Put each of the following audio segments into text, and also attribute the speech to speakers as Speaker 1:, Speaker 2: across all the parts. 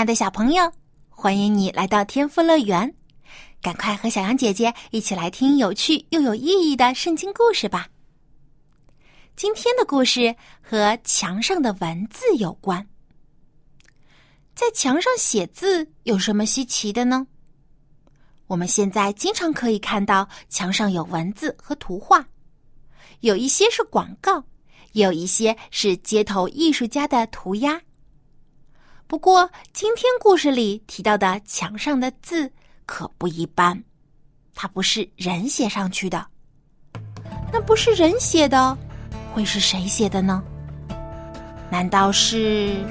Speaker 1: 爱的小朋友，欢迎你来到天赋乐园，赶快和小羊姐姐一起来听有趣又有意义的圣经故事吧。今天的故事和墙上的文字有关。在墙上写字有什么稀奇的呢？我们现在经常可以看到墙上有文字和图画，有一些是广告，有一些是街头艺术家的涂鸦。不过，今天故事里提到的墙上的字可不一般，它不是人写上去的。那不是人写的，会是谁写的呢？难道是？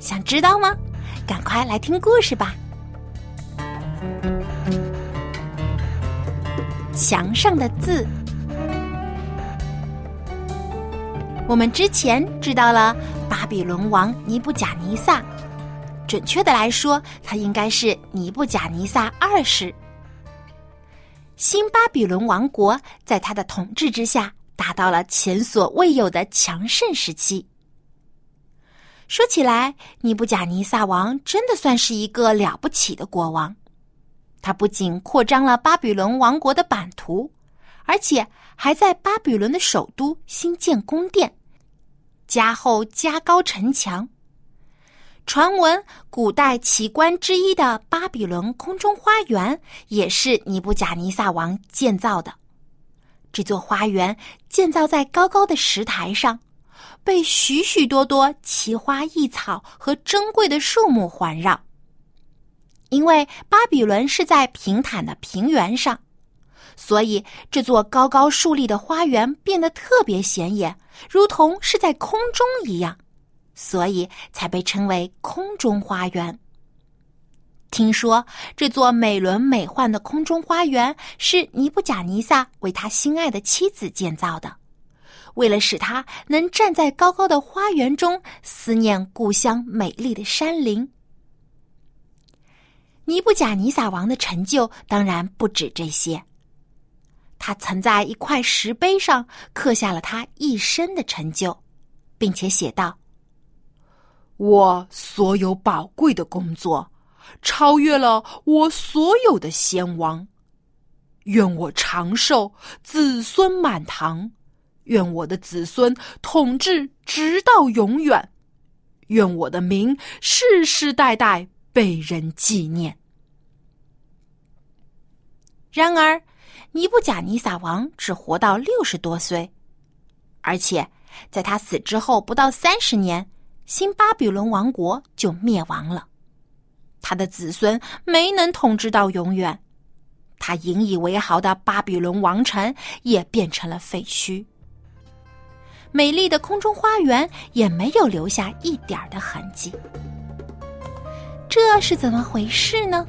Speaker 1: 想知道吗？赶快来听故事吧！墙上的字，我们之前知道了。巴比伦王尼布贾尼撒，准确的来说，他应该是尼布贾尼撒二世。新巴比伦王国在他的统治之下，达到了前所未有的强盛时期。说起来，尼布贾尼撒王真的算是一个了不起的国王。他不仅扩张了巴比伦王国的版图，而且还在巴比伦的首都新建宫殿。加厚加高城墙。传闻古代奇观之一的巴比伦空中花园也是尼布贾尼撒王建造的。这座花园建造在高高的石台上，被许许多多奇花异草和珍贵的树木环绕。因为巴比伦是在平坦的平原上。所以，这座高高竖立的花园变得特别显眼，如同是在空中一样，所以才被称为空中花园。听说这座美轮美奂的空中花园是尼布贾尼撒为他心爱的妻子建造的，为了使他能站在高高的花园中思念故乡美丽的山林。尼布贾尼撒王的成就当然不止这些。他曾在一块石碑上刻下了他一生的成就，并且写道：“
Speaker 2: 我所有宝贵的工作，超越了我所有的先王。愿我长寿，子孙满堂；愿我的子孙统治直到永远；愿我的名世世代代被人纪念。”
Speaker 1: 然而。尼布贾尼撒王只活到六十多岁，而且在他死之后不到三十年，新巴比伦王国就灭亡了。他的子孙没能统治到永远，他引以为豪的巴比伦王城也变成了废墟，美丽的空中花园也没有留下一点的痕迹。这是怎么回事呢？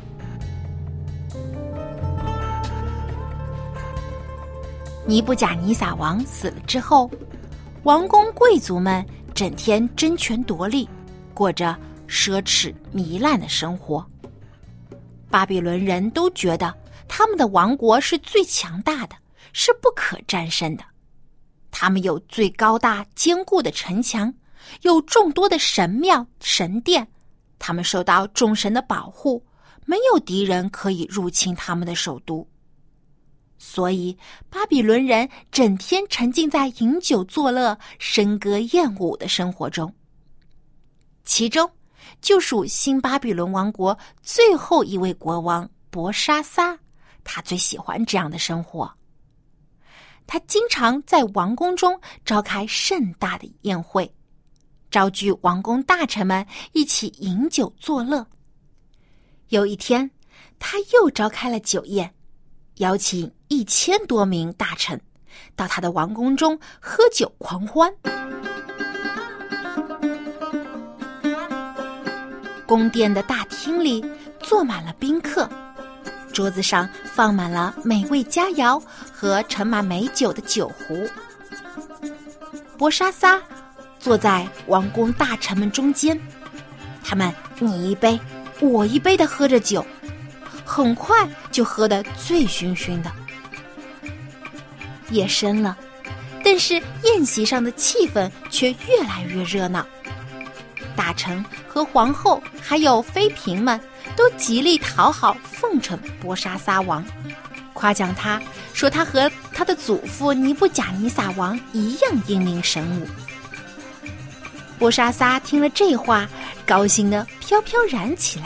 Speaker 1: 尼布贾尼撒王死了之后，王公贵族们整天争权夺利，过着奢侈糜烂的生活。巴比伦人都觉得他们的王国是最强大的，是不可战胜的。他们有最高大坚固的城墙，有众多的神庙神殿，他们受到众神的保护，没有敌人可以入侵他们的首都。所以，巴比伦人整天沉浸在饮酒作乐、笙歌艳舞的生活中。其中，就属新巴比伦王国最后一位国王博沙撒，他最喜欢这样的生活。他经常在王宫中召开盛大的宴会，召集王公大臣们一起饮酒作乐。有一天，他又召开了酒宴。邀请一千多名大臣到他的王宫中喝酒狂欢。宫殿的大厅里坐满了宾客，桌子上放满了美味佳肴和盛满美酒的酒壶。波沙撒坐在王宫大臣们中间，他们你一杯我一杯的喝着酒，很快就喝得醉醺醺的。夜深了，但是宴席上的气氛却越来越热闹。大臣和皇后还有妃嫔们都极力讨好奉承波沙撒王，夸奖他说他和他的祖父尼布贾尼撒王一样英明神武。波沙撒听了这话，高兴的飘飘然起来。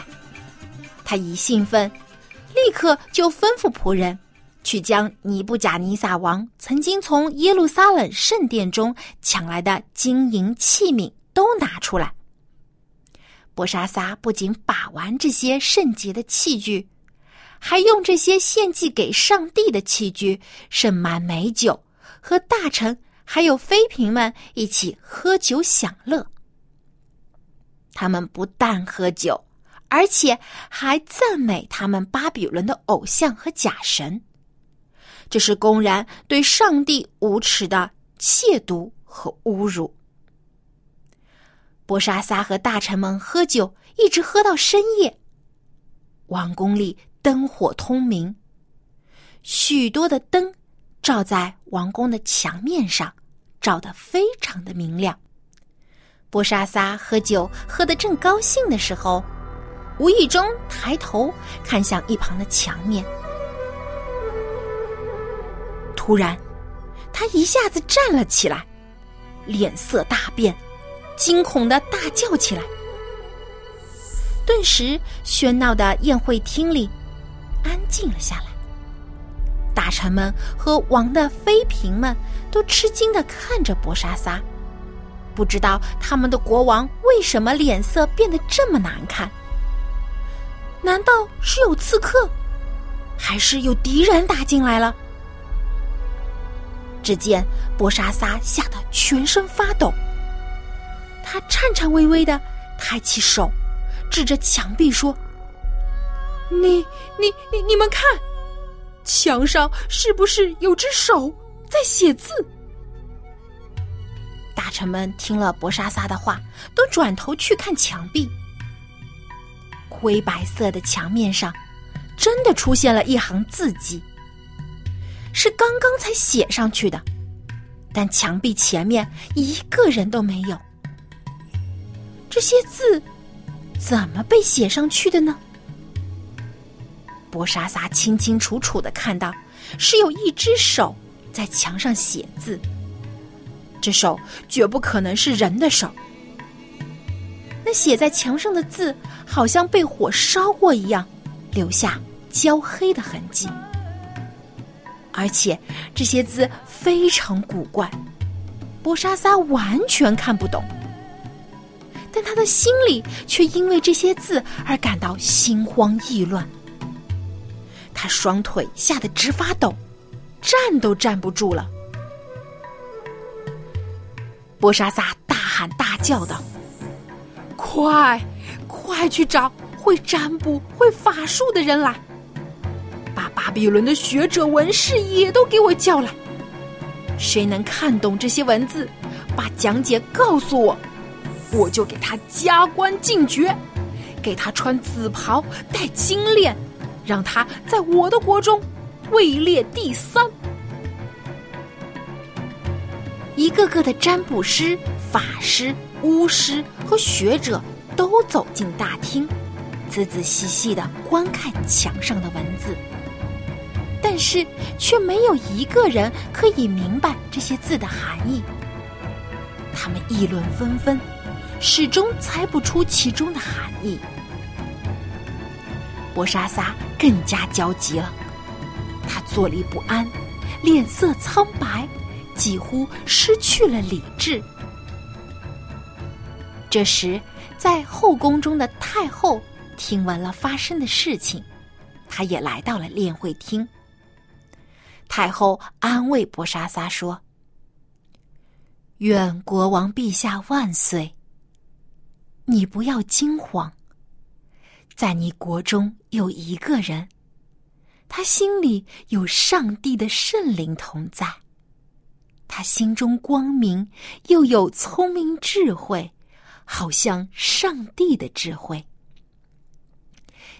Speaker 1: 他一兴奋，立刻就吩咐仆人去将尼布贾尼撒王曾经从耶路撒冷圣殿中抢来的金银器皿都拿出来。波沙撒不仅把玩这些圣洁的器具，还用这些献祭给上帝的器具盛满美酒，和大臣还有妃嫔们一起喝酒享乐。他们不但喝酒，而且还赞美他们巴比伦的偶像和假神，这是公然对上帝无耻的亵渎和侮辱。波沙撒和大臣们喝酒，一直喝到深夜。王宫里灯火通明，许多的灯照在王宫的墙面上，照得非常的明亮。波沙撒喝酒喝得正高兴的时候，无意中抬头看向一旁的墙面，突然，他一下子站了起来，脸色大变。惊恐的大叫起来，顿时喧闹的宴会厅里安静了下来。大臣们和王的妃嫔们都吃惊的看着博沙撒，不知道他们的国王为什么脸色变得这么难看。难道是有刺客，还是有敌人打进来了？只见博沙撒吓得全身发抖。他颤颤巍巍的抬起手，指着墙壁说：“你、你、你、你们看，墙上是不是有只手在写字？”大臣们听了博沙撒的话，都转头去看墙壁。灰白色的墙面上，真的出现了一行字迹，是刚刚才写上去的，但墙壁前面一个人都没有。这些字怎么被写上去的呢？波沙撒清清楚楚的看到，是有一只手在墙上写字。这手绝不可能是人的手。写在墙上的字，好像被火烧过一样，留下焦黑的痕迹。而且这些字非常古怪，波沙撒完全看不懂。但他的心里却因为这些字而感到心慌意乱，他双腿吓得直发抖，站都站不住了。波沙撒大喊大叫道：“快，快去找会占卜、会法术的人来，把巴比伦的学者、文士也都给我叫来。谁能看懂这些文字，把讲解告诉我。”我就给他加官进爵，给他穿紫袍，戴金链，让他在我的国中位列第三。一个个的占卜师、法师、巫师和学者都走进大厅，仔仔细细的观看墙上的文字，但是却没有一个人可以明白这些字的含义。他们议论纷纷。始终猜不出其中的含义，波沙撒更加焦急了，他坐立不安，脸色苍白，几乎失去了理智。这时，在后宫中的太后听闻了发生的事情，她也来到了宴会厅。太后安慰波沙撒说：“愿国王陛下万岁。”你不要惊慌，在你国中有一个人，他心里有上帝的圣灵同在，他心中光明，又有聪明智慧，好像上帝的智慧。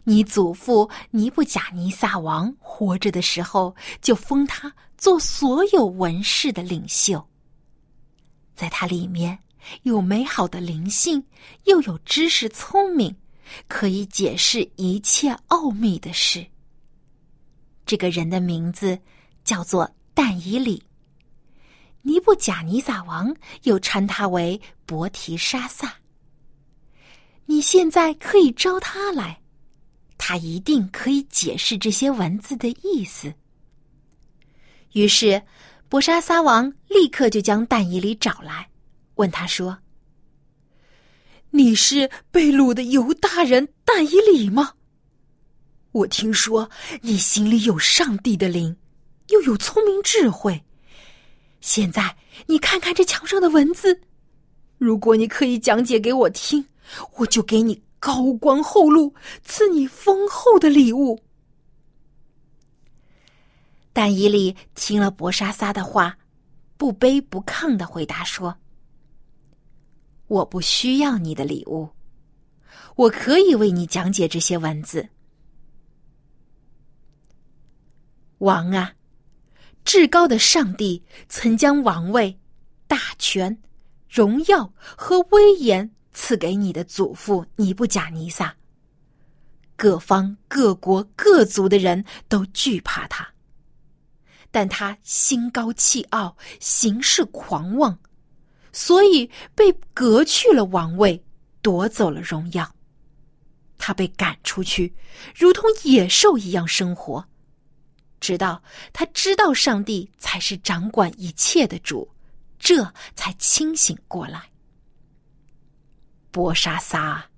Speaker 1: 你祖父尼布甲尼撒王活着的时候，就封他做所有文士的领袖。在他里面有美好的灵性，又有知识聪明，可以解释一切奥秘的事。这个人的名字叫做但以里。尼布甲尼撒王又称他为伯提沙撒。你现在可以招他来。他一定可以解释这些文字的意思。于是，博沙撒王立刻就将但以里找来，问他说：“
Speaker 2: 你是被掳的犹大人但以里吗？我听说你心里有上帝的灵，又有聪明智慧。现在你看看这墙上的文字，如果你可以讲解给我听，我就给你。”高官厚禄，赐你丰厚的礼物。
Speaker 1: 但以理听了博沙撒的话，不卑不亢的回答说：“我不需要你的礼物，我可以为你讲解这些文字。王啊，至高的上帝曾将王位、大权、荣耀和威严。”赐给你的祖父尼布甲尼撒，各方各国各族的人都惧怕他，但他心高气傲，行事狂妄，所以被革去了王位，夺走了荣耀。他被赶出去，如同野兽一样生活，直到他知道上帝才是掌管一切的主，这才清醒过来。波沙撒，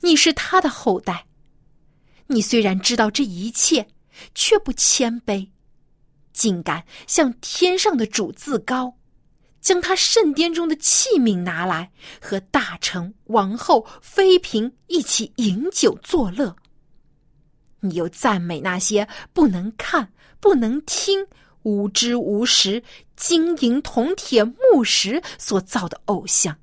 Speaker 1: 你是他的后代。你虽然知道这一切，却不谦卑，竟敢向天上的主自高，将他圣殿中的器皿拿来，和大臣、王后、妃嫔一起饮酒作乐。你又赞美那些不能看、不能听、无知无识、金银铜铁木石所造的偶像。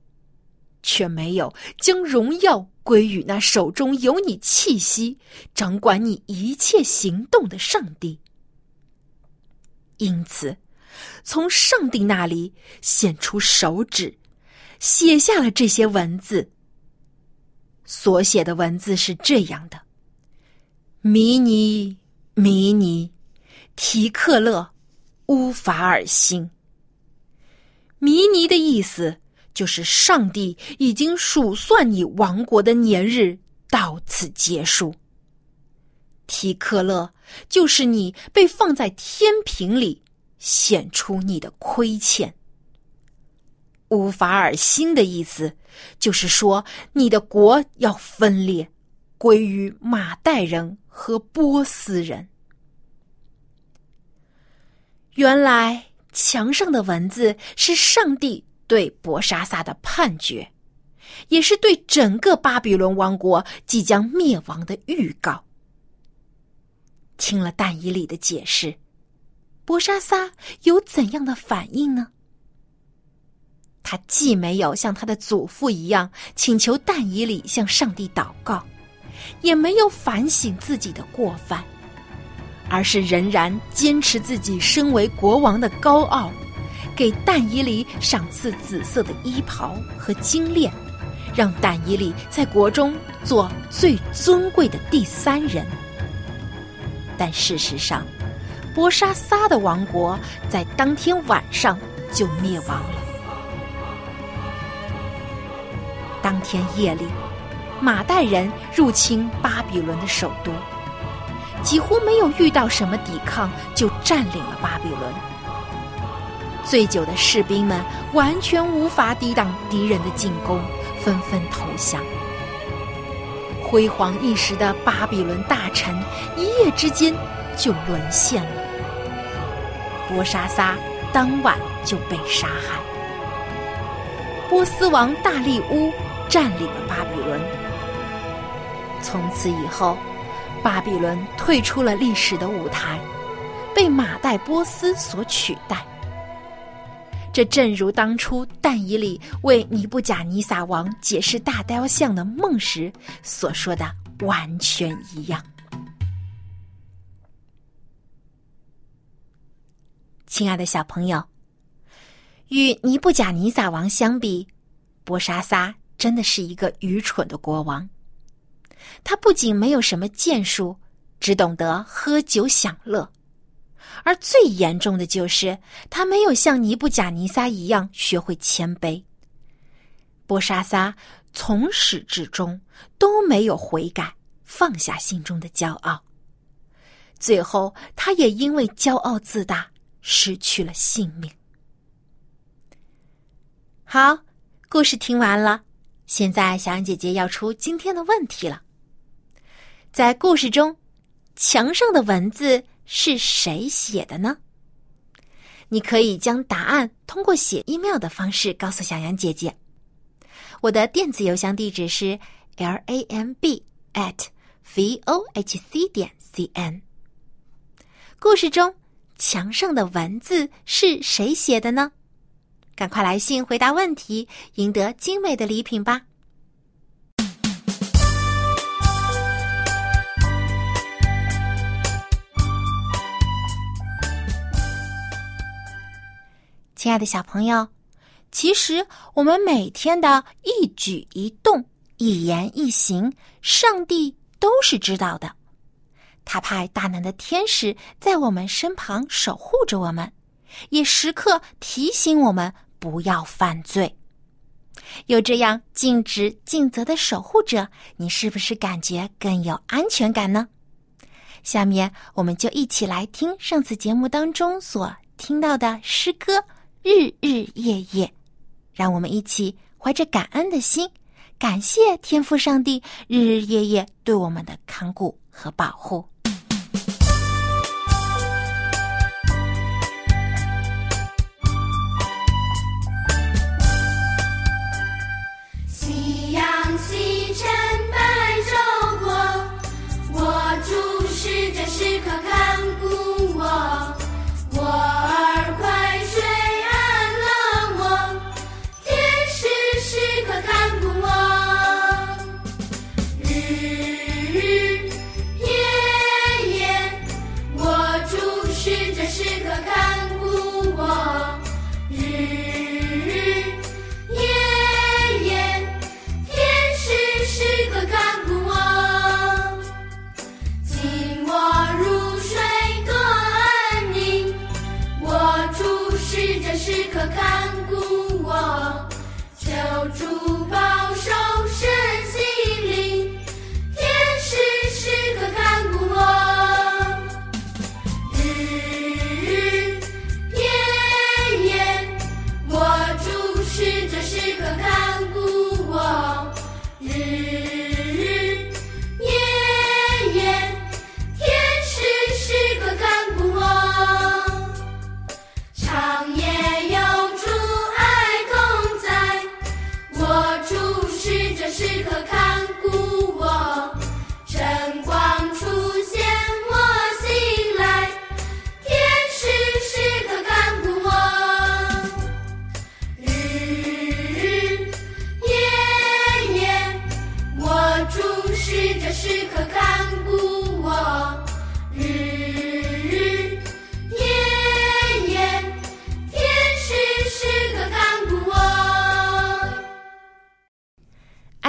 Speaker 1: 却没有将荣耀归于那手中有你气息、掌管你一切行动的上帝。因此，从上帝那里显出手指，写下了这些文字。所写的文字是这样的：迷尼、迷尼、提克勒、乌法尔辛。迷尼的意思。就是上帝已经数算你亡国的年日到此结束。提克勒就是你被放在天平里，显出你的亏欠。乌法尔辛的意思就是说你的国要分裂，归于马代人和波斯人。原来墙上的文字是上帝。对博沙撒的判决，也是对整个巴比伦王国即将灭亡的预告。听了但以里的解释，博沙撒有怎样的反应呢？他既没有像他的祖父一样请求但以里向上帝祷告，也没有反省自己的过犯，而是仍然坚持自己身为国王的高傲。给但以里赏赐紫色的衣袍和金链，让但以里在国中做最尊贵的第三人。但事实上，波沙撒的王国在当天晚上就灭亡了。当天夜里，马代人入侵巴比伦的首都，几乎没有遇到什么抵抗，就占领了巴比伦。醉酒的士兵们完全无法抵挡敌人的进攻，纷纷投降。辉煌一时的巴比伦大臣一夜之间就沦陷了。波沙撒当晚就被杀害。波斯王大力乌占领了巴比伦。从此以后，巴比伦退出了历史的舞台，被马代波斯所取代。这正如当初但以里为尼布甲尼撒王解释大雕像的梦时所说的完全一样。亲爱的小朋友，与尼布甲尼撒王相比，波沙撒真的是一个愚蠢的国王。他不仅没有什么建树，只懂得喝酒享乐。而最严重的就是他没有像尼布甲尼撒一样学会谦卑。波沙撒从始至终都没有悔改，放下心中的骄傲。最后，他也因为骄傲自大失去了性命。好，故事听完了，现在小羊姐姐要出今天的问题了。在故事中，墙上的文字。是谁写的呢？你可以将答案通过写 email 的方式告诉小羊姐姐。我的电子邮箱地址是 l a m b at v o h c 点 c n。故事中墙上的文字是谁写的呢？赶快来信回答问题，赢得精美的礼品吧！亲爱的小朋友，其实我们每天的一举一动、一言一行，上帝都是知道的。他派大能的天使在我们身旁守护着我们，也时刻提醒我们不要犯罪。有这样尽职尽责的守护者，你是不是感觉更有安全感呢？下面我们就一起来听上次节目当中所听到的诗歌。日日夜夜，让我们一起怀着感恩的心，感谢天父上帝日日夜夜对我们的看顾和保护。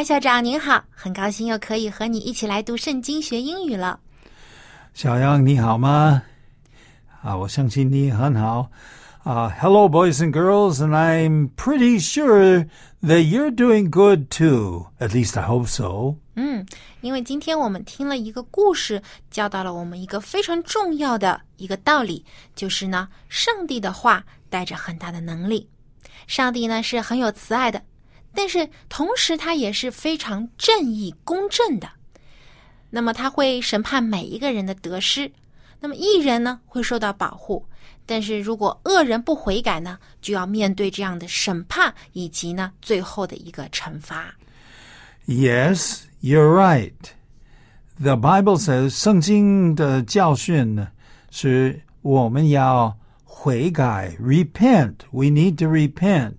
Speaker 1: 校长您好，很高兴又可以和你一起来读圣经学英语了。
Speaker 3: 小杨你好吗？啊，我相信你很好。啊，Hello boys and girls, and I'm pretty sure that you're doing good too. At least I hope so.
Speaker 1: 嗯，因为今天我们听了一个故事，教到了我们一个非常重要的一个道理，就是呢，上帝的话带着很大的能力。上帝呢是很有慈爱的。但是同时，他也是非常正义公正的。那么他会审判每一个人的得失。那么艺人呢会受到保护，但是如果恶人不悔改呢，就要面对这样的审判以及呢最后的一个惩罚。
Speaker 3: Yes, you're right. The Bible says 圣经的教训呢，是我们要悔改，repent. We need to repent.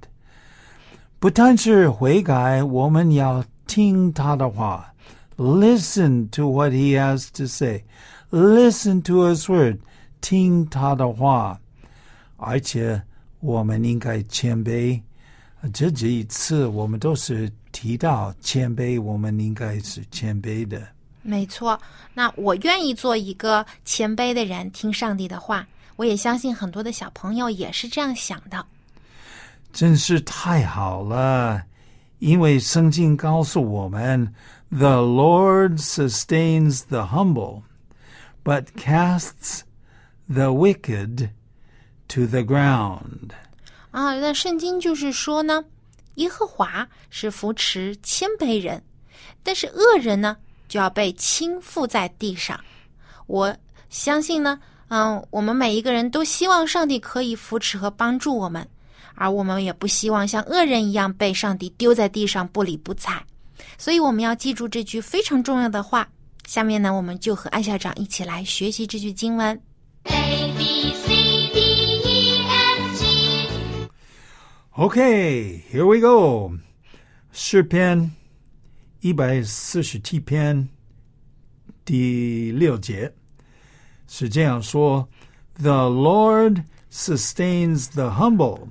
Speaker 3: 不但是悔改，我们要听他的话，listen to what he has to say, listen to his word，听他的话，而且我们应该谦卑。这几次我们都是提到谦卑，我们应该是谦卑的。
Speaker 1: 没错，那我愿意做一个谦卑的人，听上帝的话。我也相信很多的小朋友也是这样想的。
Speaker 3: 真是太好了，因为圣经告诉我们，The Lord sustains the humble, but casts the wicked to the ground.
Speaker 1: 啊，那圣经就是说呢，耶和华是扶持谦卑人，但是恶人呢就要被倾覆在地上。我相信呢，嗯，我们每一个人都希望上帝可以扶持和帮助我们，而我们也不希望像恶人一样被上帝丢在地上不理不睬。所以我们要记住这句非常重要的话。下面呢，我们就和艾校长一起来学习这句经文。
Speaker 4: A B C D E F G
Speaker 3: Okay, here we go. 诗篇一百四十七篇第六节是这样说：“The Lord sustains the humble,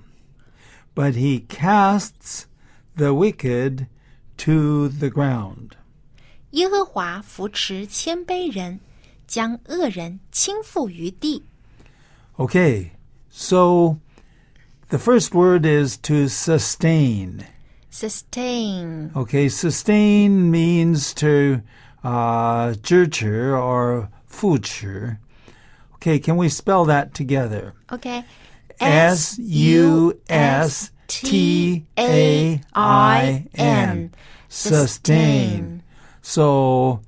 Speaker 3: but He casts the wicked to the ground.”
Speaker 1: 耶和华扶持谦卑人，将恶人倾覆于地。
Speaker 3: Okay, so the first word is to sustain.
Speaker 1: Sustain
Speaker 3: Okay, sustain means to uh, 支持 or 扶持. Okay, can we spell that together?
Speaker 1: OK
Speaker 3: S U S T A I N. Sustain. So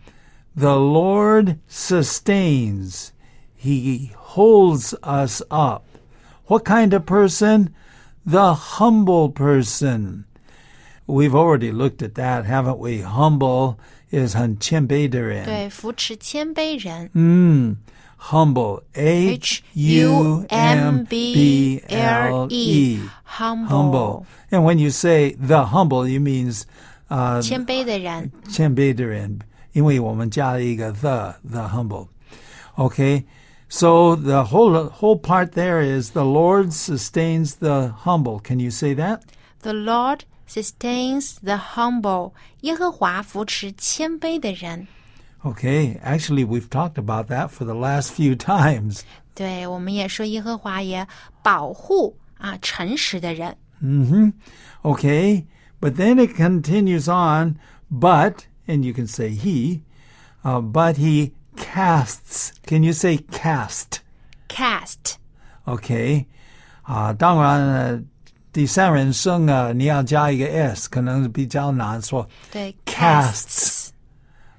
Speaker 3: the Lord sustains. He holds us up. What kind of person? The humble person. We've already looked at that, haven't we? Humble is 很谦卑的人。
Speaker 1: 对，扶持谦卑人。
Speaker 3: Mm, humble. H U M B L E.
Speaker 1: humble
Speaker 3: Humble. And when you say the humble, you means uh,
Speaker 1: 谦卑的人。
Speaker 3: 谦卑的人，因为我们加了一个 the the humble. Okay, so the whole whole part there is the Lord sustains the humble. Can you say that?
Speaker 1: The Lord sustains the humble，耶和华扶持谦卑的人。
Speaker 3: Okay, actually, we've talked about that for the last few times.
Speaker 1: 对，我们也说耶和华也保护啊诚实的人。
Speaker 3: hmm Okay, but then it continues on, but, and you can say he, uh, but he casts. Can you say cast?
Speaker 1: Cast
Speaker 3: OK，啊，当然了，第三人称啊，你要加一个 s，可能比较难说。
Speaker 1: 对
Speaker 3: Casts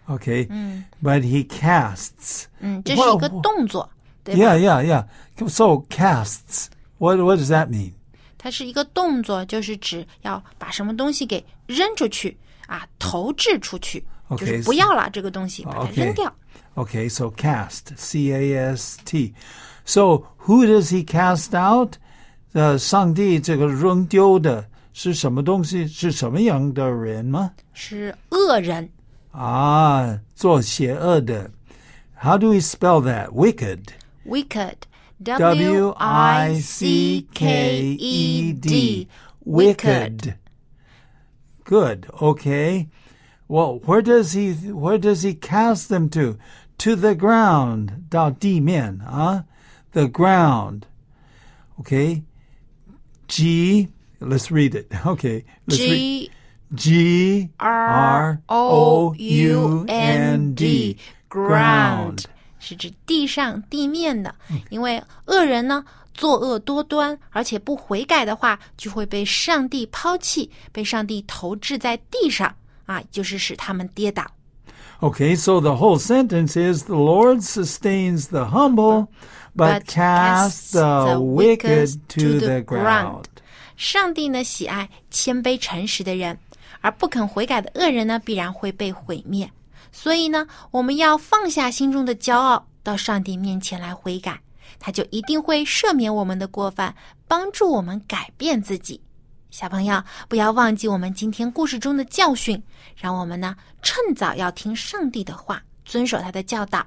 Speaker 3: OK，but he casts。
Speaker 1: 嗯，这是一个动作，对吧
Speaker 3: Yeah, yeah, yeah. So casts. What what does that mean?
Speaker 1: 它是一个动作，就是指要把什么东西给扔出去啊，投掷出去
Speaker 3: OK，
Speaker 1: 就是不要了这个东西，把它
Speaker 3: OK
Speaker 1: 扔掉。
Speaker 3: Okay, so cast, C A S T. So who does he cast out? 呃，上帝这个扔丢的是什么东西？是什么样的人吗？
Speaker 1: 是恶人
Speaker 3: 啊，做邪恶的。How do we spell that? Wicked.
Speaker 1: wicked
Speaker 3: W I C K E D. Wicked. Good. Okay. Well, where does he where does he cast them to? To the ground. 到地面啊 The ground. Okay. G. Let's read it. Okay. Let's read.
Speaker 1: G
Speaker 3: G R O U N D. Ground.
Speaker 1: 是指地上地面的，因为恶人呢作恶多端，而且不悔改的话，就会被上帝抛弃，被上帝投掷在地上啊，就是使他们跌倒。
Speaker 3: Okay, so the whole sentence is the Lord sustains the humble, but,
Speaker 1: But
Speaker 3: casts
Speaker 1: casts
Speaker 3: the
Speaker 1: the
Speaker 3: wicked
Speaker 1: wicked
Speaker 3: to
Speaker 1: to
Speaker 3: the
Speaker 1: the
Speaker 3: ground.
Speaker 1: 上帝呢喜爱谦卑诚实的人， 而不肯悔改的恶人呢必然会被毁灭。所以呢，我们要放下心中的骄傲，到上帝面前来悔改，他就一定会赦免我们的过犯，帮助我们改变自己。小朋友，不要忘记我们今天故事中的教训，让我们呢趁早要听上帝的话，遵守他的教导。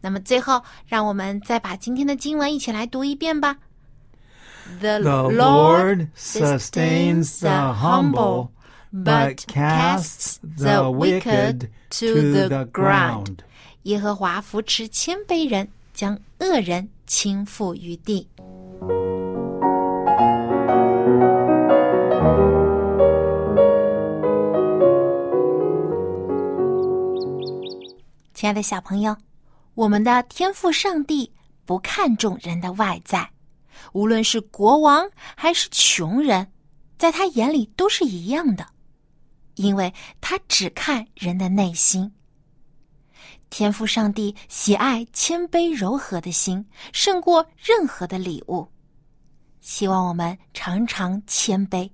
Speaker 1: 那么最后，让我们再把今天的经文一起来读一遍吧。
Speaker 3: The Lord sustains the humble, but casts the wicked to the ground.
Speaker 1: 耶和华扶持谦卑人，将恶人倾覆于地。亲爱的小朋友，我们的天赋上帝不看重人的外在，无论是国王还是穷人，在他眼里都是一样的，因为他只看人的内心。天赋上帝喜爱谦卑柔和的心，胜过任何的礼物。希望我们常常谦卑，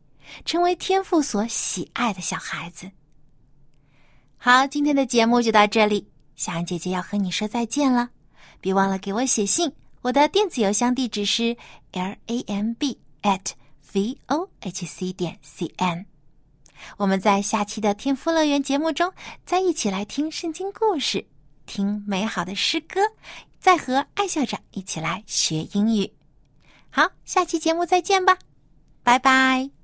Speaker 1: 成为天赋所喜爱的小孩子。好，今天的节目就到这里。小安姐姐要和你说再见了，别忘了给我写信，我的电子邮箱地址是 l a m b at v o h c 点 c n。我们在下期的天赋乐园节目中再一起来听圣经故事，听美好的诗歌，再和艾校长一起来学英语。好，下期节目再见吧，拜拜。